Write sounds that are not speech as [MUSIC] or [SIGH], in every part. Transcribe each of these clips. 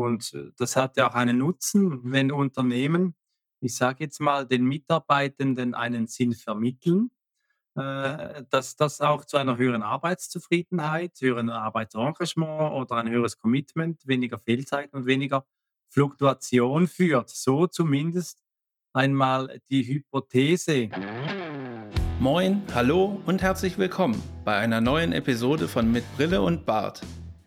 Und äh, das hat ja auch einen Nutzen, wenn Unternehmen, ich sage jetzt mal, den Mitarbeitenden einen Sinn vermitteln, äh, dass das auch zu einer höheren Arbeitszufriedenheit, höheren Arbeitsengagement oder ein höheres Commitment, weniger Fehlzeiten und weniger Fluktuation führt. So zumindest einmal die Hypothese. Moin, hallo und herzlich willkommen bei einer neuen Episode von Mit Brille und Bart,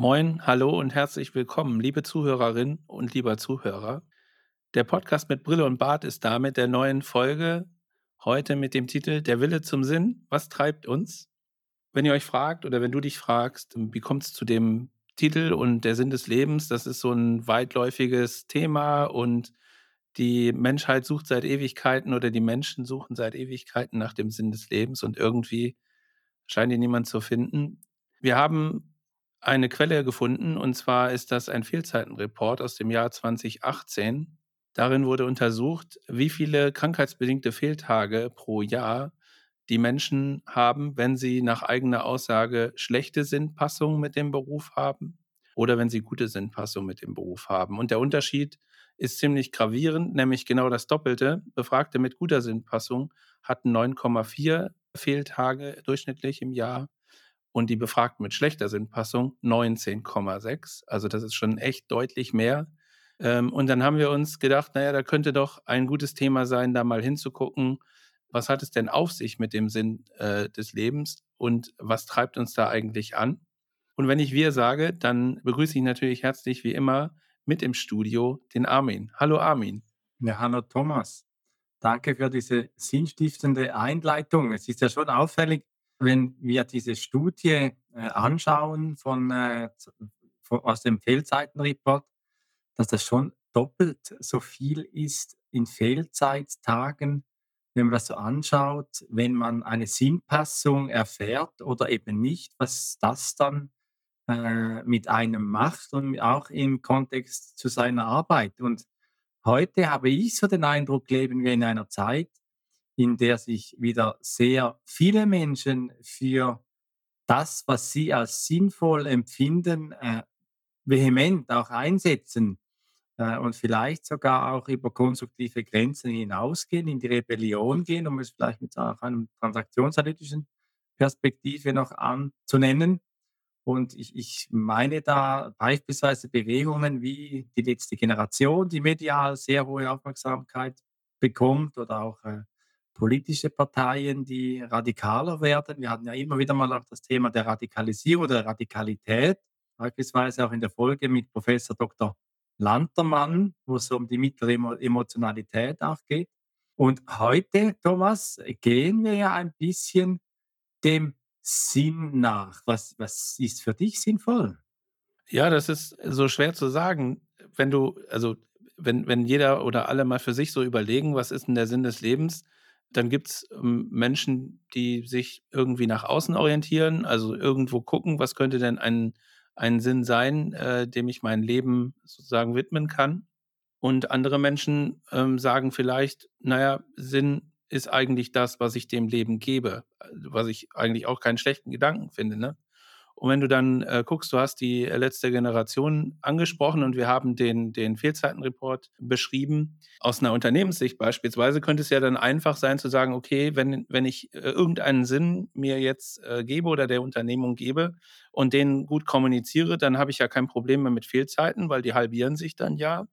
Moin, hallo und herzlich willkommen, liebe Zuhörerin und lieber Zuhörer. Der Podcast mit Brille und Bart ist damit der neuen Folge heute mit dem Titel Der Wille zum Sinn. Was treibt uns? Wenn ihr euch fragt oder wenn du dich fragst, wie kommt es zu dem Titel und der Sinn des Lebens, das ist so ein weitläufiges Thema und die Menschheit sucht seit Ewigkeiten oder die Menschen suchen seit Ewigkeiten nach dem Sinn des Lebens und irgendwie scheint ihn niemand zu finden. Wir haben eine Quelle gefunden, und zwar ist das ein Fehlzeitenreport aus dem Jahr 2018. Darin wurde untersucht, wie viele krankheitsbedingte Fehltage pro Jahr die Menschen haben, wenn sie nach eigener Aussage schlechte Sinnpassung mit dem Beruf haben oder wenn sie gute Sinnpassung mit dem Beruf haben. Und der Unterschied ist ziemlich gravierend, nämlich genau das Doppelte. Befragte mit guter Sinnpassung hatten 9,4 Fehltage durchschnittlich im Jahr und die Befragten mit schlechter Sinnpassung 19,6. Also das ist schon echt deutlich mehr. Ähm, und dann haben wir uns gedacht, naja, da könnte doch ein gutes Thema sein, da mal hinzugucken, was hat es denn auf sich mit dem Sinn äh, des Lebens und was treibt uns da eigentlich an? Und wenn ich wir sage, dann begrüße ich natürlich herzlich wie immer mit im Studio den Armin. Hallo Armin. Ja, hallo Thomas. Danke für diese sinnstiftende Einleitung. Es ist ja schon auffällig, wenn wir diese Studie äh, anschauen von, äh, von, aus dem Fehlzeitenreport, dass das schon doppelt so viel ist in Fehlzeittagen, wenn man das so anschaut, wenn man eine Sinnpassung erfährt oder eben nicht, was das dann äh, mit einem macht und auch im Kontext zu seiner Arbeit. Und heute habe ich so den Eindruck, leben wir in einer Zeit, in der sich wieder sehr viele Menschen für das, was sie als sinnvoll empfinden, äh, vehement auch einsetzen äh, und vielleicht sogar auch über konstruktive Grenzen hinausgehen, in die Rebellion gehen, um es vielleicht mit auch einem transaktionsanalytischen Perspektive noch anzunennen. Und ich, ich meine da beispielsweise Bewegungen wie die letzte Generation, die medial sehr hohe Aufmerksamkeit bekommt oder auch äh, politische Parteien, die radikaler werden. Wir hatten ja immer wieder mal auch das Thema der Radikalisierung oder der Radikalität, beispielsweise auch in der Folge mit Professor Dr. Lantermann, wo es um die mittlere Emotionalität auch geht. Und heute, Thomas, gehen wir ja ein bisschen dem Sinn nach. Was, was ist für dich sinnvoll? Ja, das ist so schwer zu sagen. Wenn du, also wenn, wenn jeder oder alle mal für sich so überlegen, was ist denn der Sinn des Lebens, dann gibt es ähm, Menschen, die sich irgendwie nach außen orientieren, also irgendwo gucken, was könnte denn ein, ein Sinn sein, äh, dem ich mein Leben sozusagen widmen kann. Und andere Menschen ähm, sagen vielleicht, naja, Sinn ist eigentlich das, was ich dem Leben gebe, was ich eigentlich auch keinen schlechten Gedanken finde. Ne? Und wenn du dann äh, guckst, du hast die letzte Generation angesprochen und wir haben den, den Fehlzeitenreport beschrieben. Aus einer Unternehmenssicht beispielsweise könnte es ja dann einfach sein zu sagen, okay, wenn, wenn ich äh, irgendeinen Sinn mir jetzt äh, gebe oder der Unternehmung gebe und den gut kommuniziere, dann habe ich ja kein Problem mehr mit Fehlzeiten, weil die halbieren sich dann ja.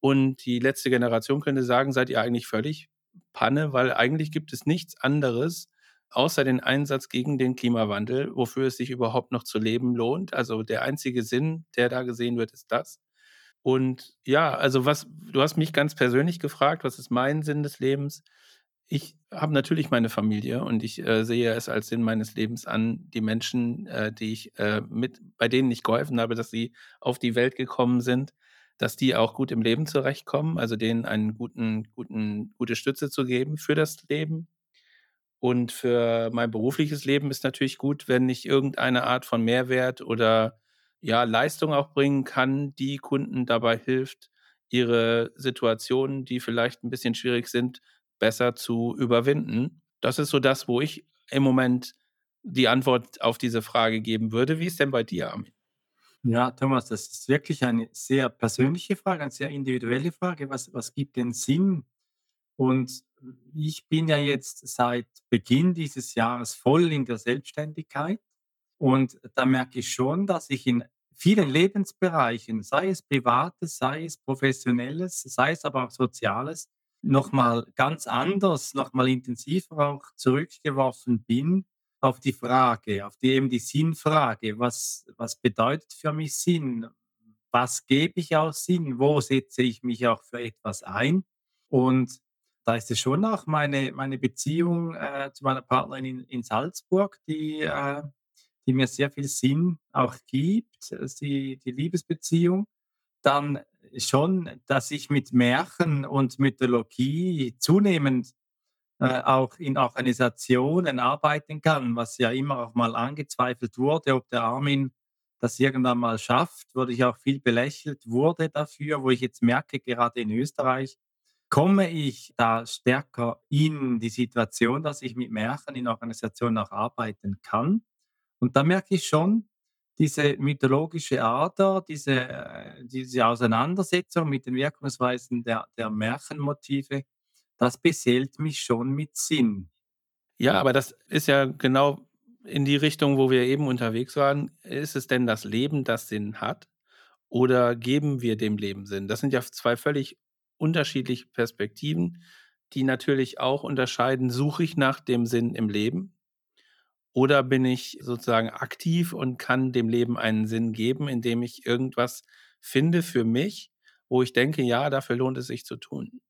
Und die letzte Generation könnte sagen, seid ihr eigentlich völlig Panne, weil eigentlich gibt es nichts anderes, außer den Einsatz gegen den Klimawandel, wofür es sich überhaupt noch zu leben lohnt. Also der einzige Sinn, der da gesehen wird, ist das. Und ja, also was, du hast mich ganz persönlich gefragt, was ist mein Sinn des Lebens? Ich habe natürlich meine Familie und ich, äh, sehe es als Sinn meines Lebens an, die Menschen, äh, die ich, äh, mit bei denen ich geholfen habe, dass sie auf die Welt gekommen sind, dass die auch gut im Leben zurechtkommen, also denen einen guten guten gute Stütze zu geben für das Leben. Und für mein berufliches Leben ist natürlich gut, wenn ich irgendeine Art von Mehrwert oder, ja, Leistung auch bringen kann, die Kunden dabei hilft, ihre Situationen, die vielleicht ein bisschen schwierig sind, besser zu überwinden. Das ist so das, wo ich im Moment die Antwort auf diese Frage geben würde. Wie ist denn bei dir, Armin? Ja, Thomas, das ist wirklich eine sehr persönliche Frage, eine sehr individuelle Frage. Was was gibt den Sinn? Und ich bin ja jetzt seit Beginn dieses Jahres voll in der Selbstständigkeit und da merke ich schon, dass ich in vielen Lebensbereichen, sei es Privates, sei es Professionelles, sei es aber auch Soziales, noch mal ganz anders, noch mal intensiver auch zurückgeworfen bin auf die Frage, auf die eben die Sinnfrage: „Was was bedeutet für mich Sinn? Was gebe ich auch Sinn? Wo setze ich mich auch für etwas ein?“ Und ist es schon auch meine meine Beziehung, äh, zu meiner Partnerin in in Salzburg, die, äh die mir sehr viel Sinn auch gibt, äh, sie die Liebesbeziehung. Dann schon, dass ich mit Märchen und Mythologie zunehmend, äh, auch in Organisationen arbeiten kann, was ja immer auch mal angezweifelt wurde, ob der Armin das irgendwann mal schafft, wurde ich auch viel belächelt wurde dafür, wo ich jetzt merke, gerade in Österreich komme ich da stärker in die Situation, dass ich mit Märchen in Organisationen auch arbeiten kann. Und da merke ich schon, diese mythologische Ader, diese, äh, diese Auseinandersetzung mit den Wirkungsweisen der, der Märchenmotive, das beseelt mich schon mit Sinn. Ja, aber das ist ja genau in die Richtung, wo wir eben unterwegs waren. Ist es denn das Leben, das Sinn hat oder geben wir dem Leben Sinn? Das sind ja 2 völlig unterschiedliche Perspektiven, die natürlich auch unterscheiden, suche ich nach dem Sinn im Leben oder bin ich sozusagen aktiv und kann dem Leben einen Sinn geben, indem ich irgendwas finde für mich, wo ich denke: „Ja, dafür lohnt es sich zu tun.“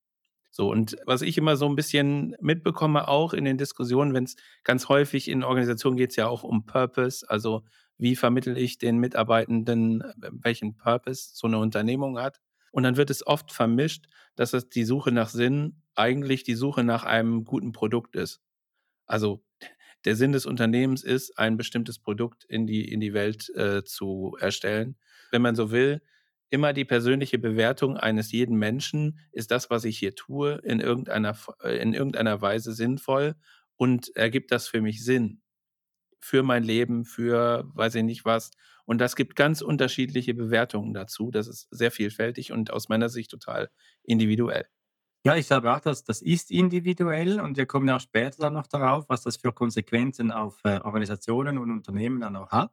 So, und was ich immer so ein bisschen mitbekomme, auch in den Diskussionen, wenn es ganz häufig in Organisationen geht es ja auch um Purpose, also wie vermittle ich den Mitarbeitenden, äh, welchen Purpose so eine Unternehmung hat. Und dann wird es oft vermischt, dass es die Suche nach Sinn eigentlich die Suche nach einem guten Produkt ist. Also der Sinn des Unternehmens ist, ein bestimmtes Produkt in die, in die Welt äh, zu erstellen. Wenn man so will, immer die persönliche Bewertung eines jeden Menschen, ist das, was ich hier tue, in irgendeiner, äh, in irgendeiner Weise sinnvoll und ergibt das für mich Sinn? Für mein Leben, für weiß ich nicht was. Und das gibt ganz unterschiedliche Bewertungen dazu. Das ist sehr vielfältig und aus meiner Sicht total individuell. Ja, ich glaube auch, dass das ist individuell und wir kommen auch später dann noch darauf, was das für Konsequenzen auf äh, Organisationen und Unternehmen dann auch hat.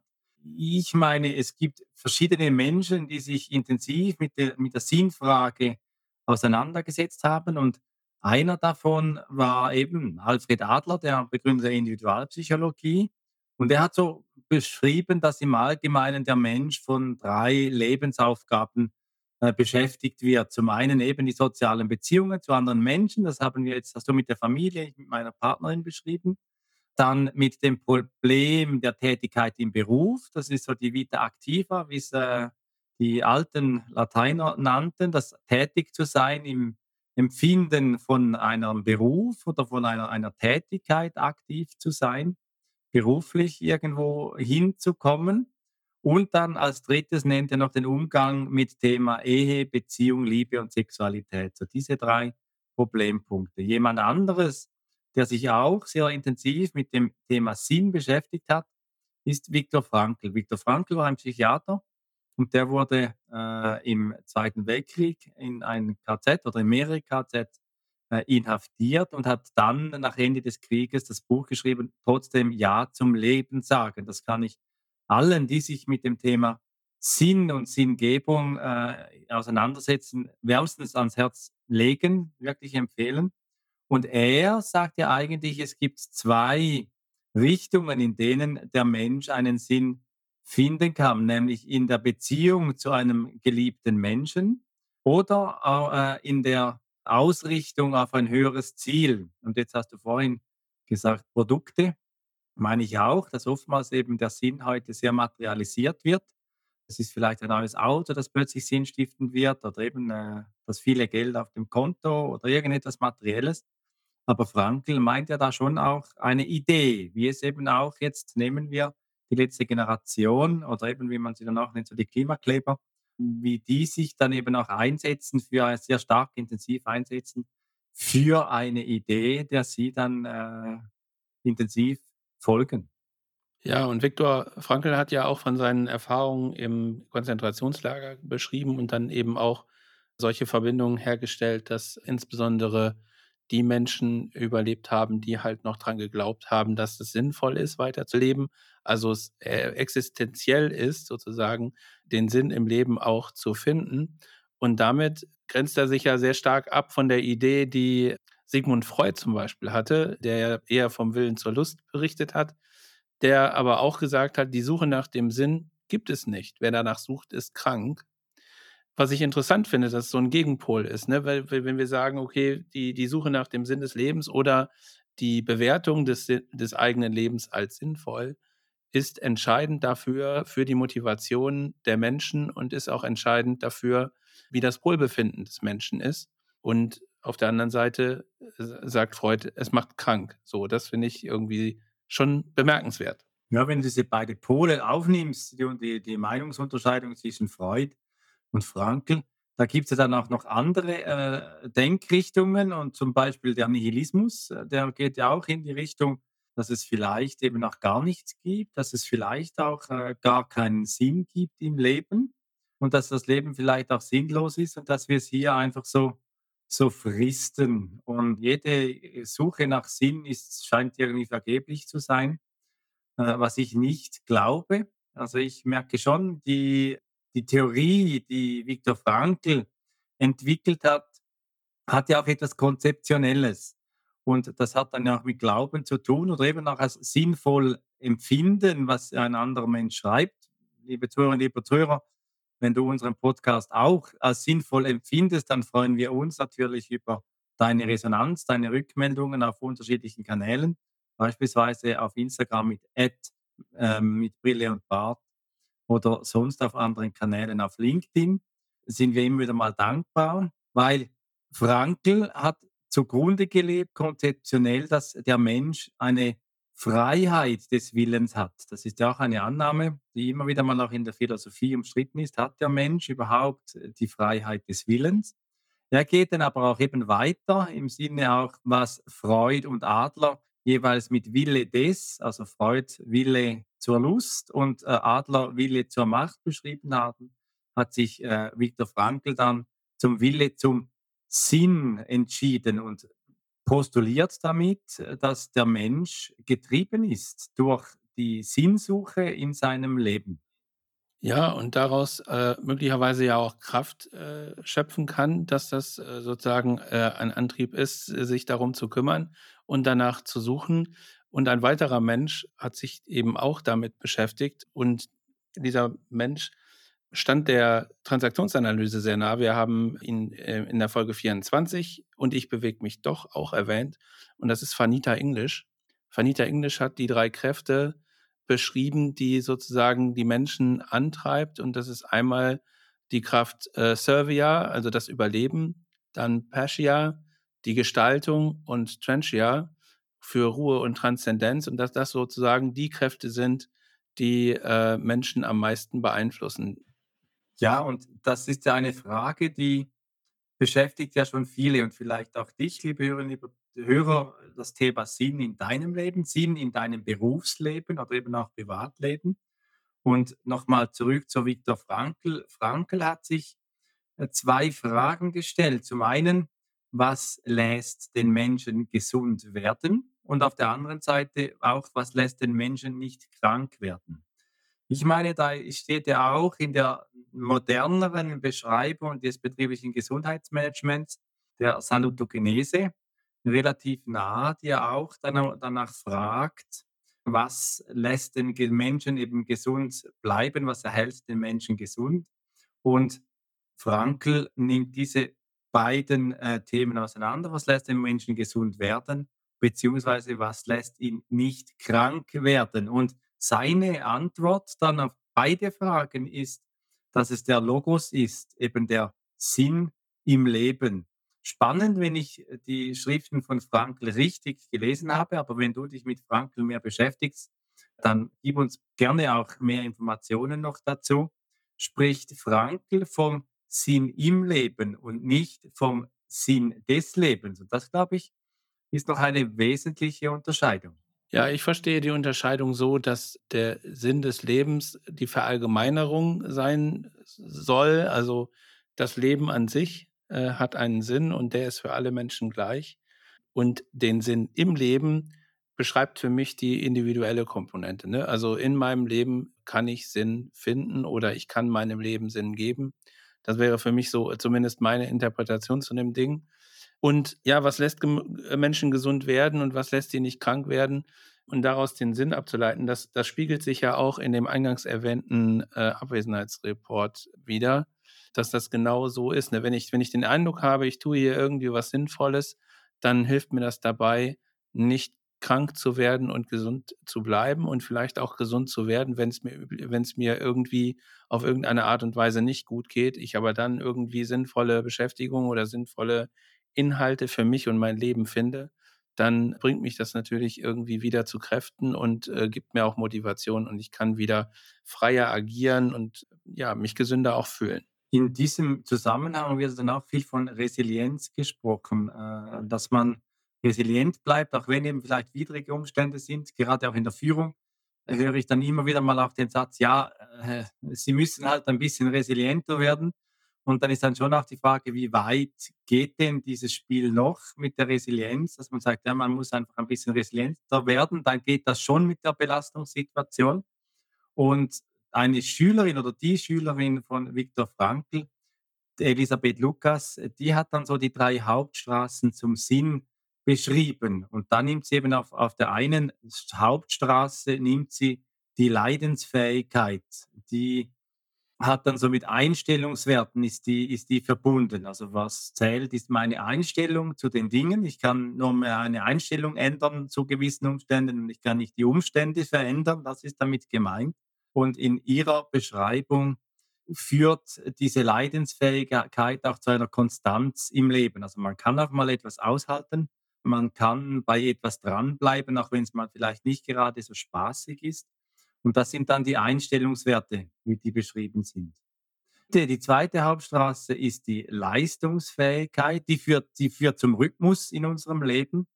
Ich meine, es gibt verschiedene Menschen, die sich intensiv mit der, mit der Sinnfrage auseinandergesetzt haben und einer davon war eben Alfred Adler, der Begründer der Individualpsychologie. Und er hat so beschrieben, dass im Allgemeinen der Mensch von drei Lebensaufgaben äh, beschäftigt wird. Zum einen eben die sozialen Beziehungen zu anderen Menschen, das haben wir jetzt hast du mit der Familie, mit meiner Partnerin beschrieben. Dann mit dem Problem der Tätigkeit im Beruf, das ist so die Vita activa, wie es äh, die alten Lateiner nannten, das tätig zu sein im Empfinden von einem Beruf oder von einer, einer Tätigkeit aktiv zu sein, beruflich irgendwo hinzukommen. Und dann als Drittes nennt er noch den Umgang mit Thema Ehe, Beziehung, Liebe und Sexualität. So diese 3 Problempunkte. Jemand anderes, der sich auch sehr intensiv mit dem Thema Sinn beschäftigt hat, ist Viktor Frankl. Viktor Frankl war ein Psychiater und der wurde, äh, im Zweiten Weltkrieg in ein KZ oder in mehrere KZ, inhaftiert und hat dann nach Ende des Krieges das Buch geschrieben, „Trotzdem Ja zum Leben sagen“. Das kann ich allen, die sich mit dem Thema Sinn und Sinngebung äh, auseinandersetzen, wärmstens ans Herz legen, wirklich empfehlen. Und er sagt ja eigentlich, es gibt zwei Richtungen, in denen der Mensch einen Sinn finden kann, nämlich in der Beziehung zu einem geliebten Menschen oder äh, in der Ausrichtung auf ein höheres Ziel. Und jetzt hast du vorhin gesagt, Produkte, meine ich auch, dass oftmals eben der Sinn heute sehr materialisiert wird. Es ist vielleicht ein neues Auto, das plötzlich sinnstiftend wird oder eben äh, das viele Geld auf dem Konto oder irgendetwas Materielles. Aber Frankl meint ja da schon auch eine Idee, wie es eben auch jetzt nehmen wir die letzte Generation oder eben, wie man sie dann auch nennt, so die Klimakleber, wie die sich dann eben auch einsetzen für sehr stark intensiv einsetzen für eine Idee, der sie dann äh, intensiv folgen. Ja, und Viktor Frankl hat ja auch von seinen Erfahrungen im Konzentrationslager beschrieben und dann eben auch solche Verbindungen hergestellt, dass insbesondere die Menschen überlebt haben, die halt noch dran geglaubt haben, dass es sinnvoll ist, weiterzuleben. Also es äh, existenziell ist, sozusagen den Sinn im Leben auch zu finden. Und damit grenzt er sich ja sehr stark ab von der Idee, die Sigmund Freud zum Beispiel hatte, der eher vom Willen zur Lust berichtet hat, der aber auch gesagt hat, die Suche nach dem Sinn gibt es nicht. Wer danach sucht, ist krank. Was ich interessant finde, dass es so ein Gegenpol ist, ne? Weil, wenn wir sagen, okay, die, die Suche nach dem Sinn des Lebens oder die Bewertung des, des eigenen Lebens als sinnvoll ist entscheidend dafür, für die Motivation der Menschen und ist auch entscheidend dafür, wie das Wohlbefinden des Menschen ist. Und auf der anderen Seite äh, sagt Freud, es macht krank. So, das finde ich irgendwie schon bemerkenswert. Ja, wenn du diese beiden Pole aufnimmst, die, die, die Meinungsunterscheidung zwischen Freud und Frankl, da gibt es ja dann auch noch andere äh, Denkrichtungen und zum Beispiel der Nihilismus, äh, der geht ja auch in die Richtung, dass es vielleicht eben auch gar nichts gibt, dass es vielleicht auch äh, gar keinen Sinn gibt im Leben und dass das Leben vielleicht auch sinnlos ist und dass wir es hier einfach so so fristen. Und jede Suche nach Sinn ist, scheint irgendwie vergeblich zu sein, äh, was ich nicht glaube. Also ich merke schon, die, die Theorie, die Viktor Frankl entwickelt hat, hat ja auch etwas Konzeptionelles. Und das hat dann ja auch mit Glauben zu tun oder eben auch als sinnvoll empfinden, was ein anderer Mensch schreibt. Liebe Zuhörerinnen, liebe Zuhörer, wenn du unseren Podcast auch als sinnvoll empfindest, dann freuen wir uns natürlich über deine Resonanz, deine Rückmeldungen auf unterschiedlichen Kanälen, beispielsweise auf Instagram mit Ad, äh, mit Brille und Bart oder sonst auf anderen Kanälen auf LinkedIn. Sind wir immer wieder mal dankbar, weil Frankl hat zugrunde gelebt, konzeptionell, dass der Mensch eine Freiheit des Willens hat. Das ist ja auch eine Annahme, die immer wieder mal auch in der Philosophie umstritten ist. Hat der Mensch überhaupt äh, die Freiheit des Willens? Er geht dann aber auch eben weiter im Sinne auch, was Freud und Adler jeweils mit Wille des, also Freud Wille zur Lust und äh, Adler Wille zur Macht beschrieben haben, hat sich äh, Viktor Frankl dann zum Wille zum Sinn entschieden. Und postuliert damit, äh, dass der Mensch getrieben ist durch die Sinnsuche in seinem Leben. Ja, und daraus äh, möglicherweise ja auch Kraft äh, schöpfen kann, dass das äh, sozusagen äh, ein Antrieb ist, sich darum zu kümmern und danach zu suchen. Und ein weiterer Mensch hat sich eben auch damit beschäftigt. Und dieser Mensch stand der Transaktionsanalyse sehr nah. Wir haben ihn äh, in der Folge 24 und ich bewege mich doch auch erwähnt. Und das ist Vanita English. Vanita English hat die drei Kräfte beschrieben, die sozusagen die Menschen antreibt. Und das ist einmal die Kraft äh, Servia, also das Überleben, dann Pascia, die Gestaltung und Trenchia für Ruhe und Transzendenz. Und dass das sozusagen die Kräfte sind, die äh, Menschen am meisten beeinflussen. Ja, und das ist ja eine Frage, die beschäftigt ja schon viele und vielleicht auch dich, liebe Hörerinnen, liebe Hörer, das Thema Sinn in deinem Leben, Sinn in deinem Berufsleben oder eben auch Privatleben. Und nochmal zurück zu Viktor Frankl. Frankl hat sich äh, zwei Fragen gestellt. Zum einen, was lässt den Menschen gesund werden? Und auf der anderen Seite auch, was lässt den Menschen nicht krank werden? Ich meine, da steht ja auch in der moderneren Beschreibung des betrieblichen Gesundheitsmanagements der Salutogenese relativ nah, die ja auch danach fragt, was lässt den Menschen eben gesund bleiben, was erhält den Menschen gesund. Und Frankl nimmt diese beiden äh, Themen auseinander. Was lässt den Menschen gesund werden, beziehungsweise was lässt ihn nicht krank werden? Und seine Antwort dann auf beide Fragen ist, dass es der Logos ist, eben der Sinn im Leben. Spannend, wenn ich die Schriften von Frankl richtig gelesen habe, aber wenn du dich mit Frankl mehr beschäftigst, dann gib uns gerne auch mehr Informationen noch dazu. Spricht Frankl vom Sinn im Leben und nicht vom Sinn des Lebens. Und das, glaube ich, ist noch eine wesentliche Unterscheidung. Ja, ich verstehe die Unterscheidung so, dass der Sinn des Lebens die Verallgemeinerung sein soll. Also das Leben an sich äh, hat einen Sinn und der ist für alle Menschen gleich. Und den Sinn im Leben beschreibt für mich die individuelle Komponente. Ne? Also in meinem Leben kann ich Sinn finden oder ich kann meinem Leben Sinn geben. Das wäre für mich so zumindest meine Interpretation zu dem Ding. Und ja, was lässt äh, Menschen gesund werden und was lässt sie nicht krank werden? Und daraus den Sinn abzuleiten, das, das spiegelt sich ja auch in dem eingangs erwähnten äh, Abwesenheitsreport wieder, dass das genau so ist. Ne? Wenn, ich, wenn ich den Eindruck habe, ich tue hier irgendwie was Sinnvolles, dann hilft mir das dabei, nicht krank zu werden und gesund zu bleiben und vielleicht auch gesund zu werden, wenn es mir, mir irgendwie auf irgendeine Art und Weise nicht gut geht, ich aber dann irgendwie sinnvolle Beschäftigung oder sinnvolle Inhalte für mich und mein Leben finde, dann bringt mich das natürlich irgendwie wieder zu Kräften und äh, gibt mir auch Motivation und ich kann wieder freier agieren und ja, mich gesünder auch fühlen. In diesem Zusammenhang wird dann auch viel von Resilienz gesprochen, äh, dass man resilient bleibt, auch wenn eben vielleicht widrige Umstände sind, gerade auch in der Führung, höre ich dann immer wieder mal auch den Satz, ja, äh, Sie müssen halt ein bisschen resilienter werden. Und dann ist dann schon auch die Frage, wie weit geht denn dieses Spiel noch mit der Resilienz, dass man sagt, ja, man muss einfach ein bisschen resilienter werden, dann geht das schon mit der Belastungssituation. Und eine Schülerin oder die Schülerin von Viktor Frankl, Elisabeth Lukas, die hat dann so die drei Hauptstraßen zum Sinn beschrieben. Und dann nimmt sie eben auf, auf der einen Hauptstraße, nimmt sie die Leidensfähigkeit, die hat dann so mit Einstellungswerten ist die, ist die verbunden. Also was zählt, ist meine Einstellung zu den Dingen. Ich kann nur mehr eine Einstellung ändern zu gewissen Umständen und ich kann nicht die Umstände verändern. Das ist damit gemeint. Und in ihrer Beschreibung führt diese Leidensfähigkeit auch zu einer Konstanz im Leben. Also man kann auch mal etwas aushalten, man kann bei etwas dranbleiben, auch wenn es mal vielleicht nicht gerade so spaßig ist. Und das sind dann die Einstellungswerte, wie die beschrieben sind. Die zweite Hauptstraße ist die Leistungsfähigkeit. Die führt, die führt zum Rhythmus in unserem Leben.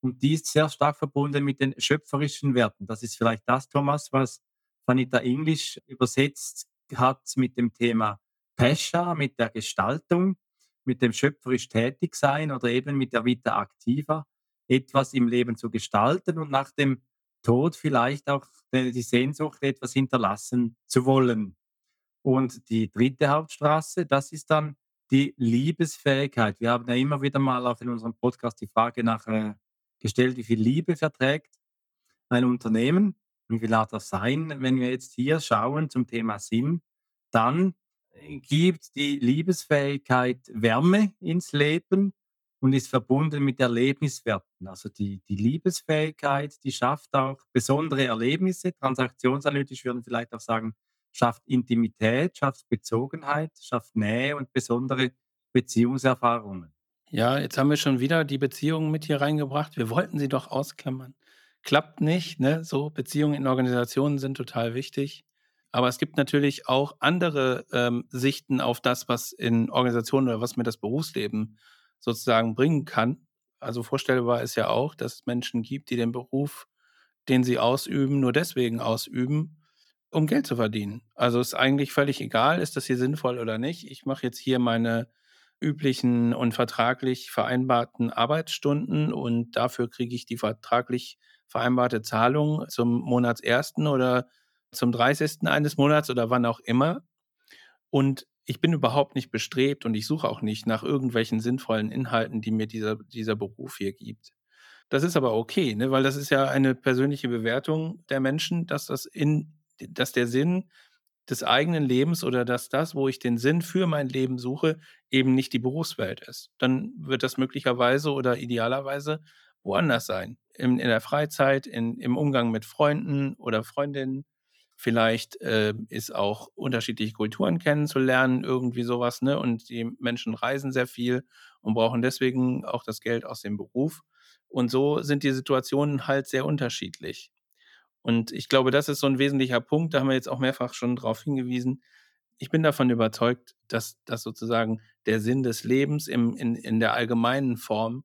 Und die ist sehr stark verbunden mit den schöpferischen Werten. Das ist vielleicht das, Thomas, was Vanita English übersetzt hat mit dem Thema Pesha, mit der Gestaltung mit dem schöpferisch tätig sein oder eben mit der Vita Activa etwas im Leben zu gestalten und nach dem Tod vielleicht auch die Sehnsucht, etwas hinterlassen zu wollen. Und die dritte Hauptstraße, das ist dann die Liebesfähigkeit. Wir haben ja immer wieder mal auch in unserem Podcast die Frage nach äh, gestellt, wie viel Liebe verträgt ein Unternehmen, wie viel das sein. Wenn wir jetzt hier schauen zum Thema Sinn, dann gibt die Liebesfähigkeit Wärme ins Leben und ist verbunden mit Erlebniswerten. Also die, die Liebesfähigkeit, die schafft auch besondere Erlebnisse. Transaktionsanalytisch würden vielleicht auch sagen, schafft Intimität, schafft Bezogenheit, schafft Nähe und besondere Beziehungserfahrungen. Ja, jetzt haben wir schon wieder die Beziehungen mit hier reingebracht. Wir wollten sie doch ausklammern. Klappt nicht, ne? So Beziehungen in Organisationen sind total wichtig. Aber es gibt natürlich auch andere ähm, Sichten auf das, was in Organisationen oder was mir das Berufsleben sozusagen bringen kann. Also vorstellbar ist ja auch, dass es Menschen gibt, die den Beruf, den sie ausüben, nur deswegen ausüben, um Geld zu verdienen. Also ist eigentlich völlig egal, ist das hier sinnvoll oder nicht. Ich mache jetzt hier meine üblichen und vertraglich vereinbarten Arbeitsstunden und dafür kriege ich die vertraglich vereinbarte Zahlung zum Monatsersten oder zum 30. eines Monats oder wann auch immer. Und ich bin überhaupt nicht bestrebt und ich suche auch nicht nach irgendwelchen sinnvollen Inhalten, die mir dieser, dieser Beruf hier gibt. Das ist aber okay, ne? weil das ist ja eine persönliche Bewertung der Menschen, dass das in, dass der Sinn des eigenen Lebens oder dass das, wo ich den Sinn für mein Leben suche, eben nicht die Berufswelt ist. Dann wird das möglicherweise oder idealerweise woanders sein. In, in der Freizeit, in, im Umgang mit Freunden oder Freundinnen. Vielleicht äh, ist auch unterschiedliche Kulturen kennenzulernen, irgendwie sowas, ne? Und die Menschen reisen sehr viel und brauchen deswegen auch das Geld aus dem Beruf. Und so sind die Situationen halt sehr unterschiedlich. Und ich glaube, das ist so ein wesentlicher Punkt, da haben wir jetzt auch mehrfach schon drauf hingewiesen. Ich bin davon überzeugt, dass, dass sozusagen der Sinn des Lebens im, in, in der allgemeinen Form,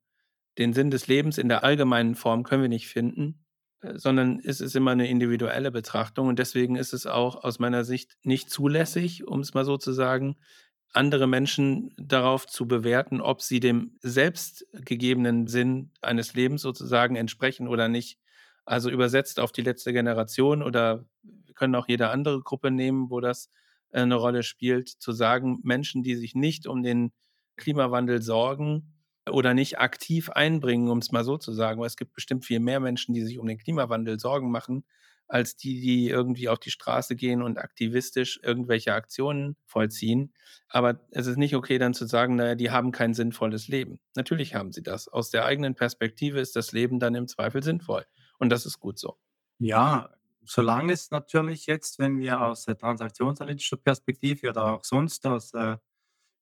den Sinn des Lebens in der allgemeinen Form können wir nicht finden, sondern es ist immer eine individuelle Betrachtung. Und deswegen ist es auch aus meiner Sicht nicht zulässig, um es mal so zu sagen, andere Menschen darauf zu bewerten, ob sie dem selbstgegebenen Sinn eines Lebens sozusagen entsprechen oder nicht. Also übersetzt auf die letzte Generation oder wir können auch jede andere Gruppe nehmen, wo das äh, eine Rolle spielt, zu sagen, Menschen, die sich nicht um den Klimawandel sorgen oder nicht aktiv einbringen, um es mal so zu sagen, weil es gibt bestimmt viel mehr Menschen, die sich um den Klimawandel Sorgen machen, als die, die irgendwie auf die Straße gehen und aktivistisch irgendwelche Aktionen vollziehen. Aber es ist nicht okay, dann zu sagen, naja, die haben kein sinnvolles Leben. Natürlich haben sie das. Aus der eigenen Perspektive ist das Leben dann im Zweifel sinnvoll. Und das ist gut so. Ja, solange es natürlich jetzt, wenn wir aus der transaktionsanalytischer Perspektive oder auch sonst aus äh,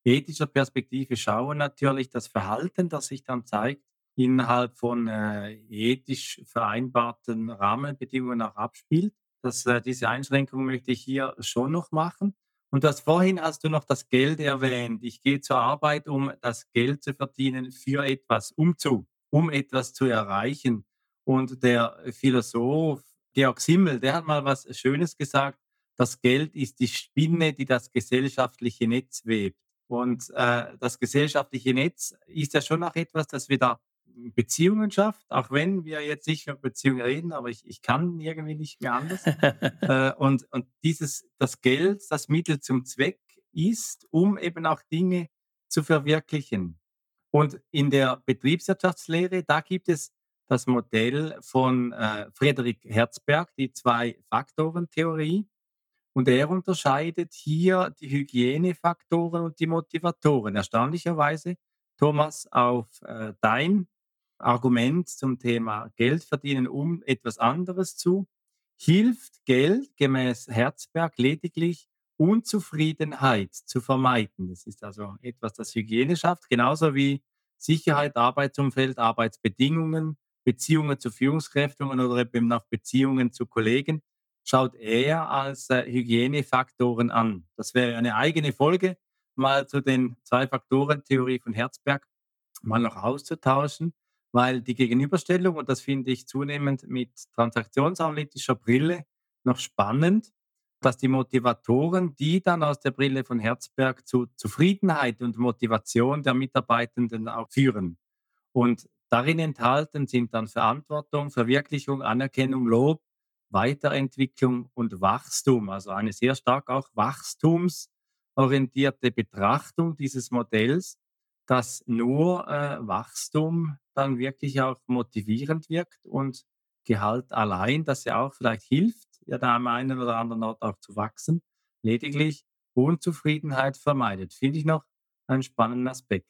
ethischer Perspektive schauen, natürlich das Verhalten, das sich dann zeigt, innerhalb von äh, ethisch vereinbarten Rahmenbedingungen auch abspielt. Das, äh, diese Einschränkung möchte ich hier schon noch machen. Und das vorhin hast du noch das Geld erwähnt. Ich gehe zur Arbeit, um das Geld zu verdienen für etwas, um zu, um etwas zu erreichen. Und der Philosoph Georg Simmel, der hat mal was Schönes gesagt. Das Geld ist die Spinne, die das gesellschaftliche Netz webt. Und äh, das gesellschaftliche Netz ist ja schon auch etwas, das wieder Beziehungen schafft, auch wenn wir jetzt nicht über Beziehungen reden, aber ich, ich kann irgendwie nicht mehr anders. [LAUGHS] äh, und, und dieses, das Geld, das Mittel zum Zweck ist, um eben auch Dinge zu verwirklichen. Und in der Betriebswirtschaftslehre, da gibt es das Modell von äh, Friedrich Herzberg, die Zwei-Faktoren-Theorie. Und er unterscheidet hier die Hygienefaktoren und die Motivatoren. Erstaunlicherweise, Thomas, auf äh, dein Argument zum Thema Geld verdienen, um etwas anderes zu, hilft Geld gemäß Herzberg lediglich Unzufriedenheit zu vermeiden. Das ist also etwas, das Hygiene schafft, genauso wie Sicherheit, Arbeitsumfeld, Arbeitsbedingungen, Beziehungen zu Führungskräften oder eben nach Beziehungen zu Kollegen, schaut er als äh, Hygienefaktoren an. Das wäre eine eigene Folge, mal zu den Zwei-Faktoren-Theorie von Herzberg mal noch auszutauschen, weil die Gegenüberstellung, und das finde ich zunehmend mit transaktionsanalytischer Brille noch spannend, dass die Motivatoren, die dann aus der Brille von Herzberg zu Zufriedenheit und Motivation der Mitarbeitenden auch führen. Und Darin enthalten sind dann Verantwortung, Verwirklichung, Anerkennung, Lob, Weiterentwicklung und Wachstum. Also eine sehr stark auch wachstumsorientierte Betrachtung dieses Modells, dass nur äh, Wachstum dann wirklich auch motivierend wirkt und Gehalt allein, das ja auch vielleicht hilft, ja da am einen oder anderen Ort auch zu wachsen, lediglich Unzufriedenheit vermeidet. Finde ich noch einen spannenden Aspekt.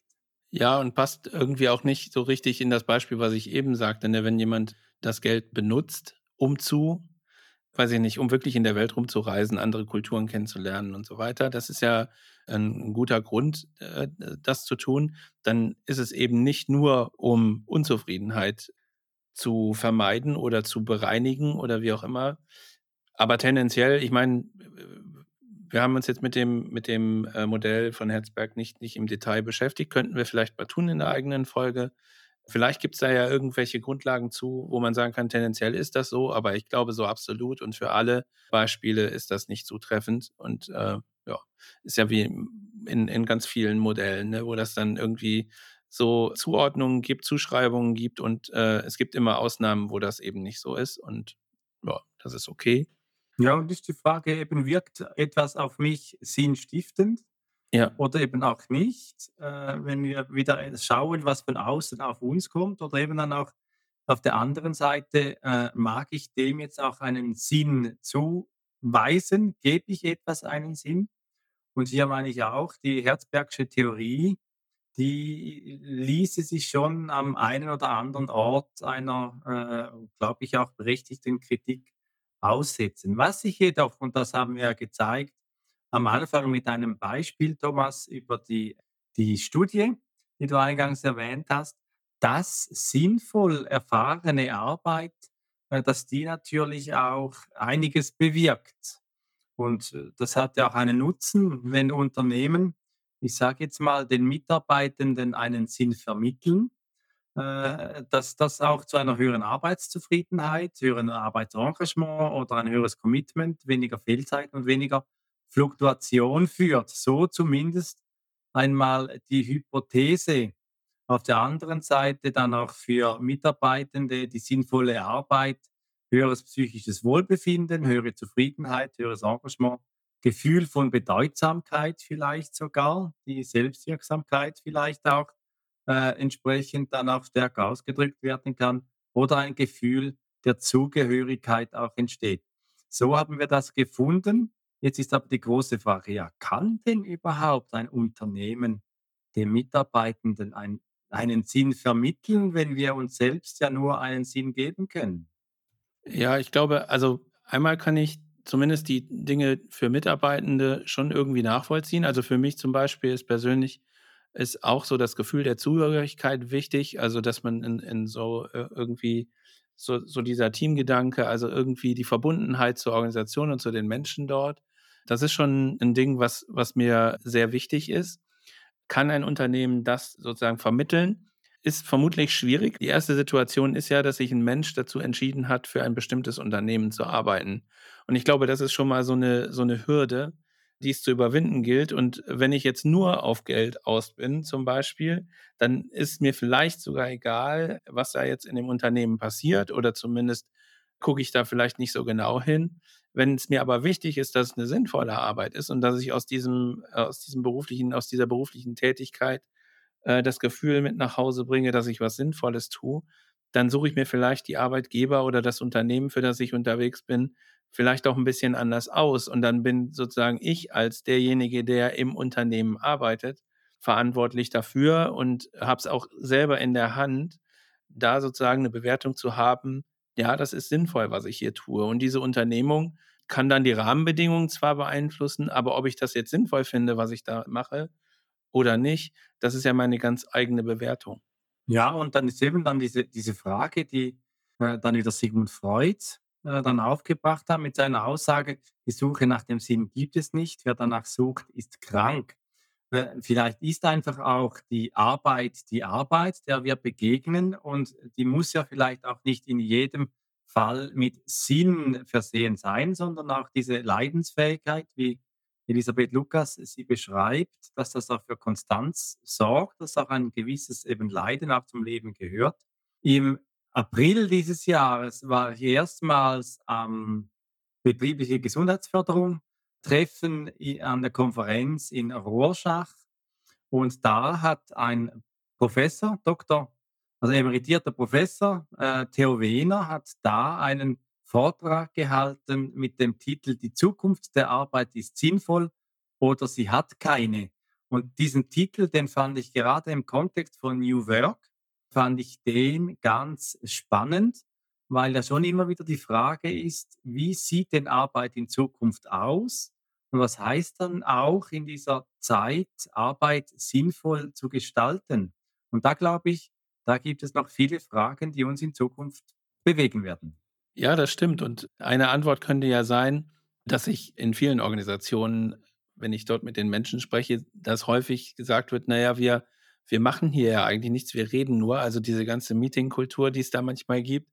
Ja, und passt irgendwie auch nicht so richtig in das Beispiel, was ich eben sagte, ne? wenn jemand das Geld benutzt, um zu, weiß ich nicht, um wirklich in der Welt rumzureisen, andere Kulturen kennenzulernen und so weiter. Das ist ja ein guter Grund, äh, das zu tun. Dann ist es eben nicht nur, um Unzufriedenheit zu vermeiden oder zu bereinigen oder wie auch immer. Aber tendenziell, ich meine, wir haben uns jetzt mit dem, mit dem äh, Modell von Herzberg nicht, nicht im Detail beschäftigt. Könnten wir vielleicht mal tun in der eigenen Folge. Vielleicht gibt es da ja irgendwelche Grundlagen zu, wo man sagen kann, tendenziell ist das so, aber ich glaube, so absolut und für alle Beispiele ist das nicht zutreffend. Und äh, ja, ist ja wie in, in ganz vielen Modellen, ne, wo das dann irgendwie so Zuordnungen gibt, Zuschreibungen gibt und äh, es gibt immer Ausnahmen, wo das eben nicht so ist. Und ja, das ist okay. Ja, und ist die Frage eben, wirkt etwas auf mich sinnstiftend Ja. oder eben auch nicht, äh, wenn wir wieder schauen, was von außen auf uns kommt oder eben dann auch auf der anderen Seite, äh, mag ich dem jetzt auch einen Sinn weisen, gebe ich etwas einen Sinn? Und hier meine ich auch die Herzbergsche Theorie, die ließe sich schon am einen oder anderen Ort einer, äh, glaube ich, auch berechtigten Kritik aussetzen. Was sich jedoch, und das haben wir ja gezeigt, am Anfang mit einem Beispiel, Thomas, über die, die Studie, die du eingangs erwähnt hast, dass sinnvoll erfahrene Arbeit, äh, dass die natürlich auch einiges bewirkt. Und äh, das hat ja auch einen Nutzen, wenn Unternehmen, ich sage jetzt mal, den Mitarbeitenden einen Sinn vermitteln, äh, dass das auch zu einer höheren Arbeitszufriedenheit, höheren Arbeitsengagement oder ein höheres Commitment, weniger Fehlzeiten und weniger Fluktuation führt. So zumindest einmal die Hypothese. Auf der anderen Seite dann auch für Mitarbeitende die sinnvolle Arbeit, höheres psychisches Wohlbefinden, höhere Zufriedenheit, höheres Engagement, Gefühl von Bedeutsamkeit vielleicht sogar, die Selbstwirksamkeit vielleicht auch äh, entsprechend dann auch stärker ausgedrückt werden kann oder ein Gefühl der Zugehörigkeit auch entsteht. So haben wir das gefunden Jetzt ist aber die große Frage, ja, kann denn überhaupt ein Unternehmen den Mitarbeitenden ein, einen Sinn vermitteln, wenn wir uns selbst ja nur einen Sinn geben können? Ja, ich glaube, also einmal kann ich zumindest die Dinge für Mitarbeitende schon irgendwie nachvollziehen. Also für mich zum Beispiel ist persönlich ist auch so das Gefühl der Zugehörigkeit wichtig, also dass man in, in so äh, irgendwie so, so dieser Teamgedanke, also irgendwie die Verbundenheit zur Organisation und zu den Menschen dort, das ist schon ein Ding, was, was mir sehr wichtig ist. Kann ein Unternehmen das sozusagen vermitteln? Ist vermutlich schwierig. Die erste Situation ist ja, dass sich ein Mensch dazu entschieden hat, für ein bestimmtes Unternehmen zu arbeiten. Und ich glaube, das ist schon mal so eine, so eine Hürde, die es zu überwinden gilt. Und wenn ich jetzt nur auf Geld aus bin, zum Beispiel, dann ist mir vielleicht sogar egal, was da jetzt in dem Unternehmen passiert oder zumindest gucke ich da vielleicht nicht so genau hin. Wenn es mir aber wichtig ist, dass es eine sinnvolle Arbeit ist und dass ich aus diesem, äh, aus diesem beruflichen, aus dieser beruflichen Tätigkeit äh, das Gefühl mit nach Hause bringe, dass ich was Sinnvolles tue, dann suche ich mir vielleicht die Arbeitgeber oder das Unternehmen, für das ich unterwegs bin, vielleicht auch ein bisschen anders aus. Und dann bin sozusagen ich als derjenige, der im Unternehmen arbeitet, verantwortlich dafür und habe es auch selber in der Hand, da sozusagen eine Bewertung zu haben, ja, das ist sinnvoll, was ich hier tue. Und diese Unternehmung kann dann die Rahmenbedingungen zwar beeinflussen, aber ob ich das jetzt sinnvoll finde, was ich da mache oder nicht, das ist ja meine ganz eigene Bewertung. Ja, und dann ist eben dann diese, diese Frage, die äh, dann wieder Sigmund Freud äh, dann aufgebracht hat mit seiner Aussage, die Suche nach dem Sinn gibt es nicht, wer danach sucht, ist krank. Äh, vielleicht ist einfach auch die Arbeit die Arbeit, der wir begegnen und die muss ja vielleicht auch nicht in jedem Fall mit Sinn versehen sein, sondern auch diese Leidensfähigkeit, wie Elisabeth Lukas sie beschreibt, dass das auch für Konstanz sorgt, dass auch ein gewisses eben Leiden auch zum Leben gehört. Im April dieses Jahres war ich erstmals am betriebliche Gesundheitsförderung Treffen an der Konferenz in Rorschach. Und da hat ein Professor, Doktor, also emeritierter Professor, äh, Theo Wehner, hat da einen Vortrag gehalten mit dem Titel Die Zukunft der Arbeit ist sinnvoll oder sie hat keine. Und diesen Titel, den fand ich gerade im Kontext von New Work, fand ich den ganz spannend, weil ja schon immer wieder die Frage ist, wie sieht denn Arbeit in Zukunft aus? Und was heißt dann auch in dieser Zeit, Arbeit sinnvoll zu gestalten? Und da glaube ich, da gibt es noch viele Fragen, die uns in Zukunft bewegen werden. Ja, das stimmt. Und eine Antwort könnte ja sein, dass ich in vielen Organisationen, wenn ich dort mit den Menschen spreche, dass häufig gesagt wird, naja, wir, wir machen hier ja eigentlich nichts, wir reden nur. Also diese ganze Meetingkultur, die es da manchmal gibt,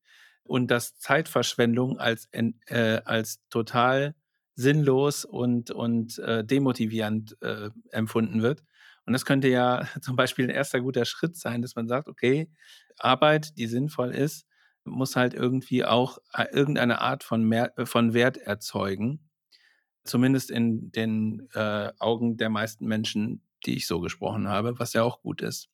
und dass Zeitverschwendung als, äh, als total sinnlos und, und äh, demotivierend äh, empfunden wird. Und das könnte ja [LAUGHS] zum Beispiel ein erster guter Schritt sein, dass man sagt, okay, Arbeit, die sinnvoll ist, muss halt irgendwie auch äh, irgendeine Art von, mehr, von Wert erzeugen. Zumindest in den äh, Augen der meisten Menschen, die ich so gesprochen habe, was ja auch gut ist.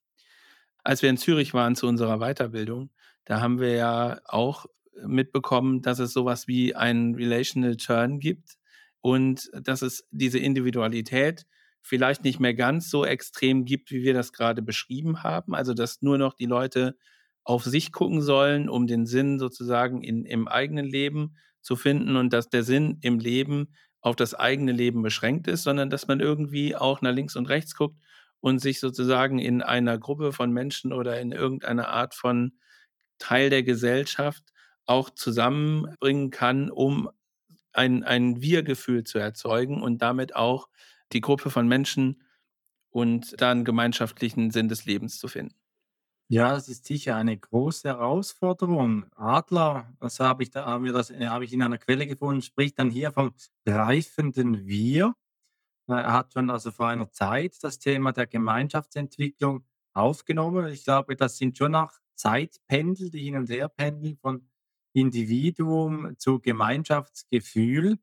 Als wir in Zürich waren zu unserer Weiterbildung, da haben wir ja auch mitbekommen, dass es sowas wie einen Relational Turn gibt. und dass es diese Individualität vielleicht nicht mehr ganz so extrem gibt, wie wir das gerade beschrieben haben. Also dass nur noch die Leute auf sich gucken sollen, um den Sinn sozusagen in, im eigenen Leben zu finden und dass der Sinn im Leben auf das eigene Leben beschränkt ist, sondern dass man irgendwie auch nach links und rechts guckt und sich sozusagen in einer Gruppe von Menschen oder in irgendeiner Art von Teil der Gesellschaft auch zusammenbringen kann, um ein, ein Wir-Gefühl zu erzeugen und damit auch die Gruppe von Menschen und dann gemeinschaftlichen Sinn des Lebens zu finden. Ja, das ist sicher eine große Herausforderung. Adler, das habe ich da haben wir das äh, habe ich in einer Quelle gefunden, spricht dann hier vom reifenden Wir. Er hat schon also vor einer Zeit das Thema der Gemeinschaftsentwicklung aufgenommen. Ich glaube, das sind schon auch Zeitpendel, die hin und her pendeln von Individuum zu Gemeinschaftsgefühl.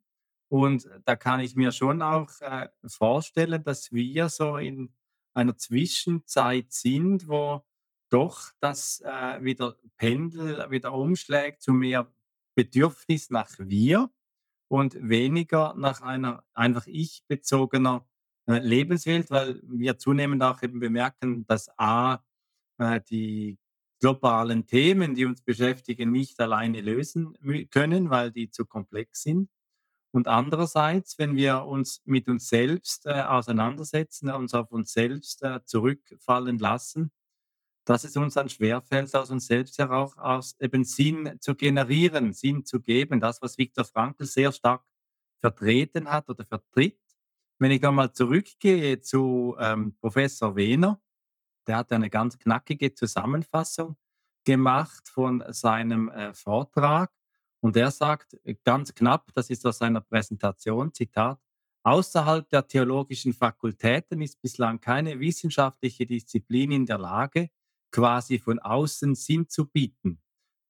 Und da kann ich mir schon auch äh, vorstellen, dass wir so in einer Zwischenzeit sind, wo doch das äh, wieder Pendel wieder umschlägt zu mehr Bedürfnis nach wir und weniger nach einer einfach ich-bezogener äh, Lebenswelt, weil wir zunehmend auch eben bemerken, dass A, äh, die globalen Themen, die uns beschäftigen, nicht alleine lösen können, weil die zu komplex sind. Und andererseits, wenn wir uns mit uns selbst äh, auseinandersetzen, uns auf uns selbst äh, zurückfallen lassen, dass es uns dann schwerfällt, aus uns selbst heraus aus eben Sinn zu generieren, Sinn zu geben. Das, was Viktor Frankl sehr stark vertreten hat oder vertritt. Wenn ich nochmal zurückgehe zu ähm, Professor Wehner, der hat eine ganz knackige Zusammenfassung gemacht von seinem äh, Vortrag. Und er sagt äh, ganz knapp, das ist aus seiner Präsentation, Zitat, außerhalb der theologischen Fakultäten ist bislang keine wissenschaftliche Disziplin in der Lage, quasi von außen Sinn zu bieten.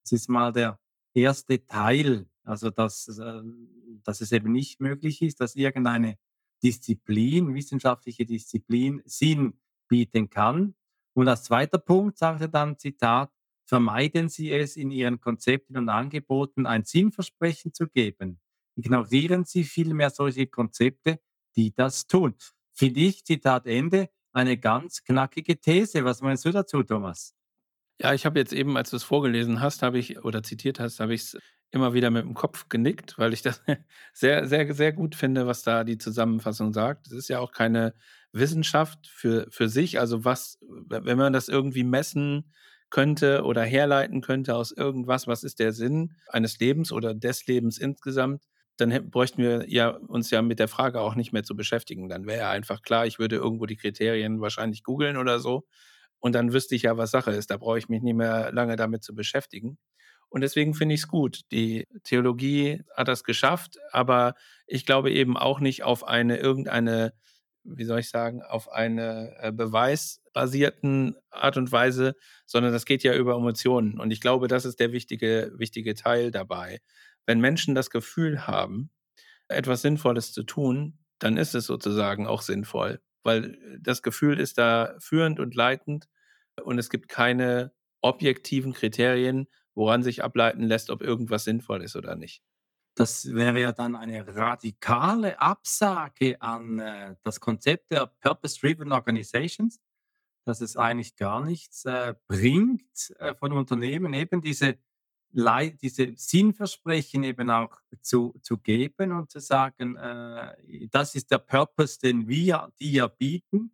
Das ist mal der erste Teil, also dass, äh, dass es eben nicht möglich ist, dass irgendeine Disziplin, wissenschaftliche Disziplin Sinn bieten kann. Und als zweiter Punkt sagt er dann, Zitat, vermeiden Sie es, in Ihren Konzepten und Angeboten ein Sinnversprechen zu geben. Ignorieren Sie vielmehr solche Konzepte, die das tun. Finde ich, Zitat Ende, eine ganz knackige These. Was meinst du dazu, Thomas? Ja, ich habe jetzt eben, als du es vorgelesen hast, habe ich oder zitiert hast, habe ich es immer wieder mit dem Kopf genickt, weil ich das [LAUGHS] sehr, sehr, sehr gut finde, was da die Zusammenfassung sagt. Es ist ja auch keine Wissenschaft für, für sich. Also was, wenn man das irgendwie messen könnte oder herleiten könnte aus irgendwas, was ist der Sinn eines Lebens oder des Lebens insgesamt, dann bräuchten wir ja uns ja mit der Frage auch nicht mehr zu beschäftigen. Dann wäre ja einfach klar, ich würde irgendwo die Kriterien wahrscheinlich googeln oder so. Und dann wüsste ich ja, was Sache ist. Da brauche ich mich nicht mehr lange damit zu beschäftigen. Und deswegen finde ich es gut. Die Theologie hat das geschafft, aber ich glaube eben auch nicht auf eine irgendeine, wie soll ich sagen, auf eine äh, beweisbasierten Art und Weise, sondern das geht ja über Emotionen. Und ich glaube, das ist der wichtige, wichtige Teil dabei wenn Menschen das Gefühl haben, etwas Sinnvolles zu tun, dann ist es sozusagen auch sinnvoll, weil das Gefühl ist da führend und leitend und es gibt keine objektiven Kriterien, woran sich ableiten lässt, ob irgendwas sinnvoll ist oder nicht. Das wäre ja dann eine radikale Absage an äh, das Konzept der Purpose-Driven Organizations, dass es eigentlich gar nichts äh, bringt äh, von Unternehmen, eben diese diese Sinnversprechen eben auch zu, zu geben und zu sagen, äh, das ist der Purpose, den wir dir bieten,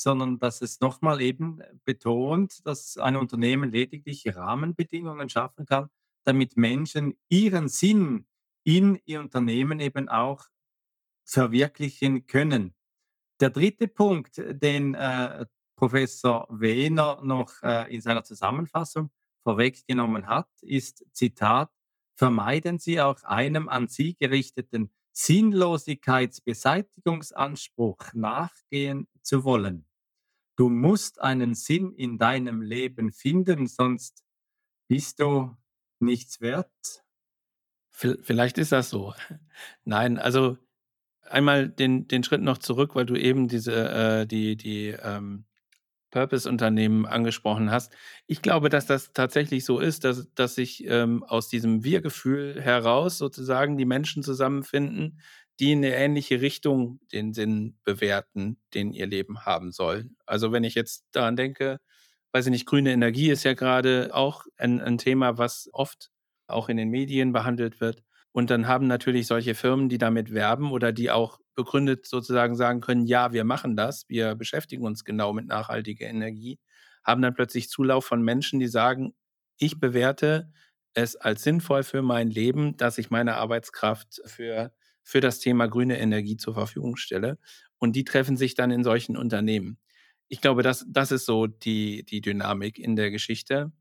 sondern dass es nochmal eben betont, dass ein Unternehmen lediglich Rahmenbedingungen schaffen kann, damit Menschen ihren Sinn in ihr Unternehmen eben auch verwirklichen können. Der dritte Punkt, den äh, Professor Wehner noch äh, in seiner Zusammenfassung vorweggenommen hat, ist Zitat, vermeiden Sie auch einem an Sie gerichteten Sinnlosigkeitsbeseitigungsanspruch nachgehen zu wollen. Du musst einen Sinn in deinem Leben finden, sonst bist du nichts wert. Vielleicht ist das so. Nein, also einmal den, den Schritt noch zurück, weil du eben diese, äh, die, die ähm, Purpose-Unternehmen angesprochen hast. Ich glaube, dass das tatsächlich so ist, dass, dass sich ähm, aus diesem Wir-Gefühl heraus sozusagen die Menschen zusammenfinden, die in eine ähnliche Richtung den Sinn bewerten, den ihr Leben haben soll. Also wenn ich jetzt daran denke, weiß ich nicht, grüne Energie ist ja gerade auch ein, ein Thema, was oft auch in den Medien behandelt wird. Und dann haben natürlich solche Firmen, die damit werben oder die auch begründet sozusagen sagen können, ja, wir machen das, wir beschäftigen uns genau mit nachhaltiger Energie, haben dann plötzlich Zulauf von Menschen, die sagen, ich bewerte es als sinnvoll für mein Leben, dass ich meine Arbeitskraft für, für das Thema grüne Energie zur Verfügung stelle. Und die treffen sich dann in solchen Unternehmen. Ich glaube, das, das ist so die, die Dynamik in der Geschichte.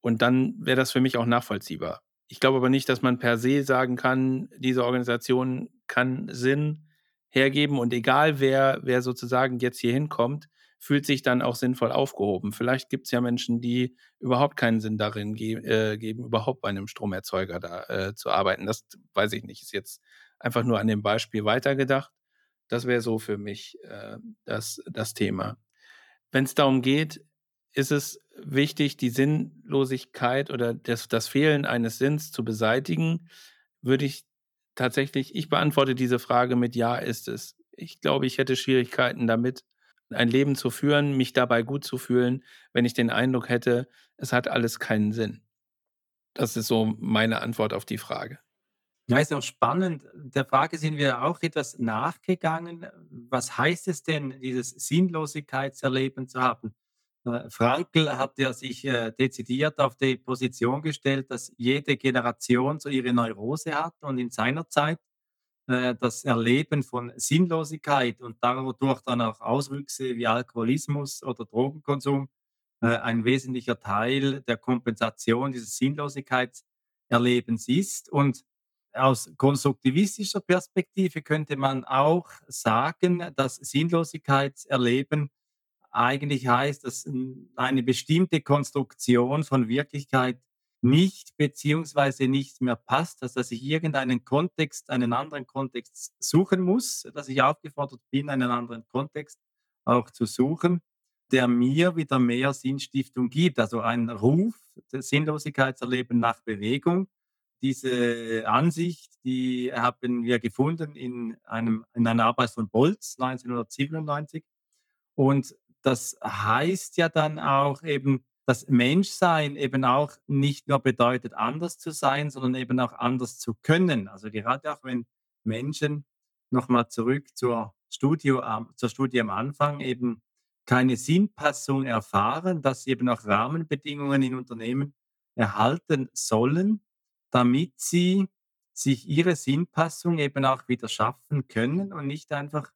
Und dann wäre das für mich auch nachvollziehbar. Ich glaube aber nicht, dass man per se sagen kann, diese Organisation kann Sinn hergeben und egal wer, wer sozusagen jetzt hier hinkommt, fühlt sich dann auch sinnvoll aufgehoben. Vielleicht gibt es ja Menschen, die überhaupt keinen Sinn darin ge äh, geben, überhaupt bei einem Stromerzeuger da äh, zu arbeiten. Das weiß ich nicht. Ist jetzt einfach nur an dem Beispiel weitergedacht. Das wäre so für mich äh, das, das Thema. Wenn es darum geht, ist es wichtig, die Sinnlosigkeit oder das, das Fehlen eines Sinns zu beseitigen, würde ich tatsächlich, ich beantworte diese Frage mit Ja ist es. Ich glaube, ich hätte Schwierigkeiten damit, ein Leben zu führen, mich dabei gut zu fühlen, wenn ich den Eindruck hätte, es hat alles keinen Sinn. Das ist so meine Antwort auf die Frage. Ja, ist auch spannend. Der Frage sind wir auch etwas nachgegangen. Was heißt es denn, dieses Sinnlosigkeitserleben zu haben? Äh, Frankl hat ja sich äh, dezidiert auf die Position gestellt, dass jede Generation so ihre Neurose hat und in seiner Zeit äh, das Erleben von Sinnlosigkeit und dadurch dann auch Auswüchse wie Alkoholismus oder Drogenkonsum ein wesentlicher Teil der Kompensation dieses Sinnlosigkeitserlebens ist. Und aus konstruktivistischer Perspektive könnte man auch sagen, dass Sinnlosigkeitserleben eigentlich heißt, dass eine bestimmte Konstruktion von Wirklichkeit nicht beziehungsweise nicht mehr passt, dass, dass ich irgendeinen Kontext, einen anderen Kontext suchen muss, dass ich aufgefordert bin, einen anderen Kontext auch zu suchen, der mir wieder mehr Sinnstiftung gibt. Also ein Ruf, das Sinnlosigkeitserleben nach Bewegung. Diese Ansicht, die haben wir gefunden in, einem, in einer Arbeit von Bolz 1997. Und das heißt ja dann auch eben, dass Menschsein eben auch nicht nur bedeutet, anders zu sein, sondern eben auch anders zu können. Also gerade auch wenn Menschen nochmal zurück zur Studie, zur Studie am Anfang eben keine Sinnpassung erfahren, dass sie eben auch Rahmenbedingungen in Unternehmen erhalten sollen, damit sie sich ihre Sinnpassung eben auch wieder schaffen können und nicht einfach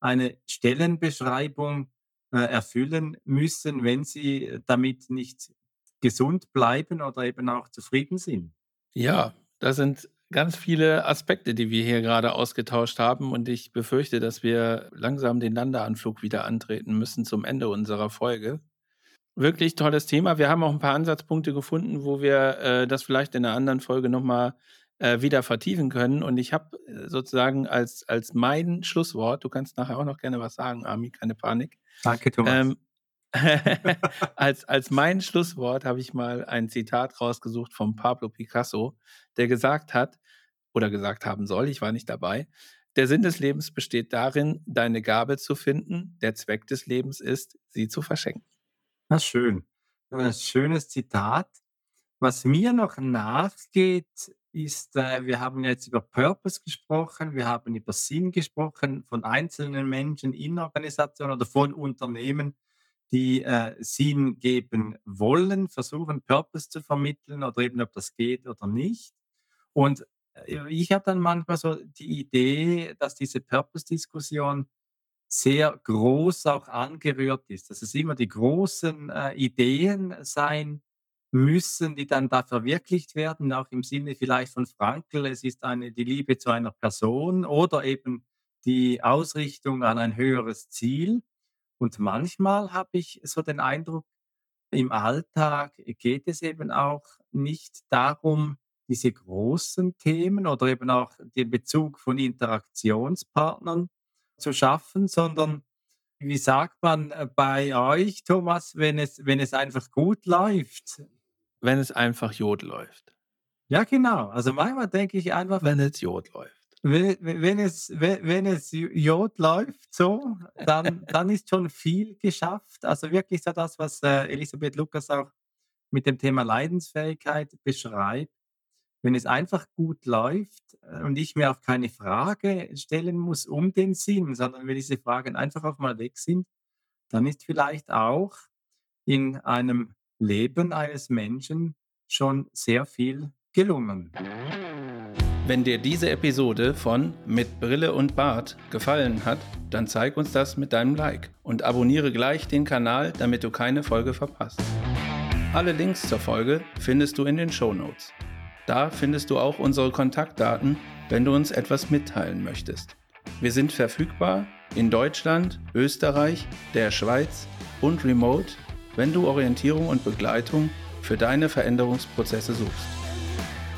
eine Stellenbeschreibung äh, erfüllen müssen, wenn sie äh, damit nicht gesund bleiben oder eben auch zufrieden sind. Ja, das sind ganz viele Aspekte, die wir hier gerade ausgetauscht haben und ich befürchte, dass wir langsam den Landeanflug wieder antreten müssen zum Ende unserer Folge. Wirklich tolles Thema. Wir haben auch ein paar Ansatzpunkte gefunden, wo wir äh, das vielleicht in einer anderen Folge nochmal äh, wieder vertiefen können. Und ich habe äh, sozusagen als, als mein Schlusswort, du kannst nachher auch noch gerne was sagen, Ami, keine Panik. Danke, Thomas. Ähm, [LAUGHS] als, als mein Schlusswort habe ich mal ein Zitat rausgesucht von Pablo Picasso, der gesagt hat, oder gesagt haben soll, ich war nicht dabei, der Sinn des Lebens besteht darin, deine Gabe zu finden. Der Zweck des Lebens ist, sie zu verschenken. Na schön. Ein schönes Zitat. Was mir noch nachgeht, ist, äh, wir haben jetzt über Purpose gesprochen, wir haben über Sinn gesprochen von einzelnen Menschen in Organisationen oder von Unternehmen, die äh, Sinn geben wollen, versuchen Purpose zu vermitteln oder eben ob das geht oder nicht. Und äh, ich habe dann manchmal so die Idee, dass diese Purpose-Diskussion sehr groß auch angerührt ist, dass es immer die großen äh, Ideen sein müssen, die dann da verwirklicht werden, auch im Sinne vielleicht von Frankl, es ist eine, die Liebe zu einer Person oder eben die Ausrichtung an ein höheres Ziel. Und manchmal habe ich so den Eindruck, im Alltag geht es eben auch nicht darum, diese großen Themen oder eben auch den Bezug von Interaktionspartnern zu schaffen, sondern wie sagt man äh, bei euch, Thomas, wenn es, wenn es einfach gut läuft, wenn es einfach Jod läuft. Ja, genau. Also manchmal denke ich einfach, Wenn es Jod läuft. wenn es, wenn es Jod läuft, so, dann, dann ist schon viel geschafft. Also wirklich so das, was äh, Elisabeth Lukas auch mit dem Thema Leidensfähigkeit beschreibt. Wenn es einfach gut läuft äh, und ich mir auch keine Frage stellen muss um den Sinn, sondern wenn diese Fragen einfach auch mal weg sind, dann ist vielleicht auch in einem Leben eines Menschen schon sehr viel gelungen. Wenn dir diese Episode von Mit Brille und Bart gefallen hat, dann zeig uns das mit deinem Like und abonniere gleich den Kanal, damit du keine Folge verpasst. Alle Links zur Folge findest du in den Show Notes. Da findest du auch unsere Kontaktdaten, wenn du uns etwas mitteilen möchtest. Wir sind verfügbar in Deutschland, Österreich, der Schweiz und remote, wenn du Orientierung und Begleitung für deine Veränderungsprozesse suchst.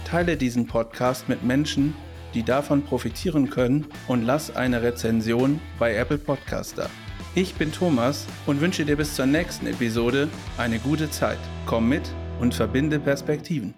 Teile diesen Podcast mit Menschen, die davon profitieren können und lass eine Rezension bei Apple Podcast da. Ich bin Thomas und wünsche dir bis zur nächsten Episode eine gute Zeit. Komm mit und verbinde Perspektiven.